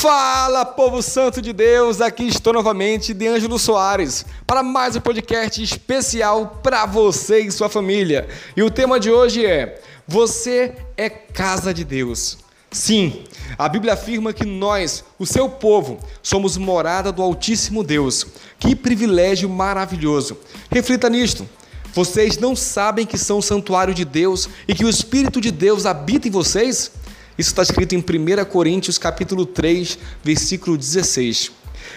Fala, povo santo de Deus! Aqui estou novamente, de Ângelo Soares, para mais um podcast especial para você e sua família. E o tema de hoje é: Você é casa de Deus. Sim, a Bíblia afirma que nós, o seu povo, somos morada do Altíssimo Deus. Que privilégio maravilhoso! Reflita nisto. Vocês não sabem que são o santuário de Deus e que o Espírito de Deus habita em vocês? Isso está escrito em 1 Coríntios capítulo 3, versículo 16.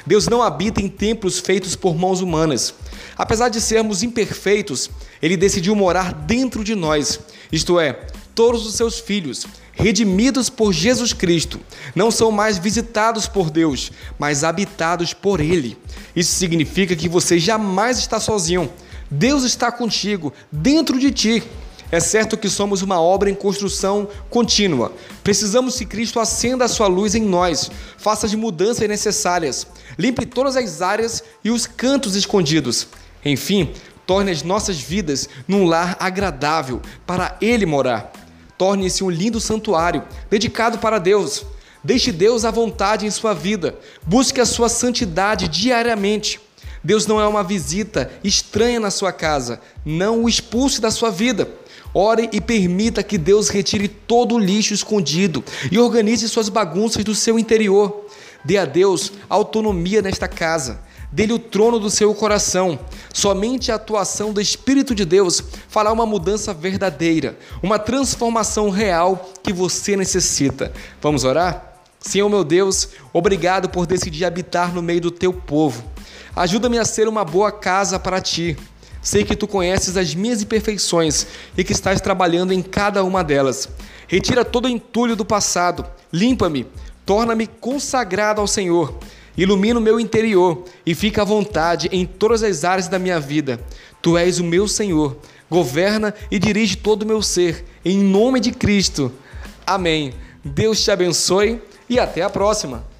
Deus não habita em templos feitos por mãos humanas. Apesar de sermos imperfeitos, Ele decidiu morar dentro de nós, isto é, todos os seus filhos, redimidos por Jesus Cristo, não são mais visitados por Deus, mas habitados por Ele. Isso significa que você jamais está sozinho. Deus está contigo, dentro de ti. É certo que somos uma obra em construção contínua. Precisamos que Cristo acenda a sua luz em nós, faça as mudanças necessárias, limpe todas as áreas e os cantos escondidos. Enfim, torne as nossas vidas num lar agradável para Ele morar. Torne-se um lindo santuário dedicado para Deus. Deixe Deus à vontade em sua vida. Busque a sua santidade diariamente. Deus não é uma visita estranha na sua casa. Não o expulse da sua vida. Ore e permita que Deus retire todo o lixo escondido e organize suas bagunças do seu interior. Dê a Deus autonomia nesta casa. Dê-lhe o trono do seu coração. Somente a atuação do Espírito de Deus fará uma mudança verdadeira, uma transformação real que você necessita. Vamos orar? Senhor meu Deus, obrigado por decidir habitar no meio do teu povo. Ajuda-me a ser uma boa casa para ti Sei que tu conheces as minhas imperfeições e que estás trabalhando em cada uma delas. Retira todo o entulho do passado, limpa-me, torna-me consagrado ao Senhor. Ilumina o meu interior e fica à vontade em todas as áreas da minha vida. Tu és o meu Senhor, governa e dirige todo o meu ser, em nome de Cristo. Amém. Deus te abençoe e até a próxima.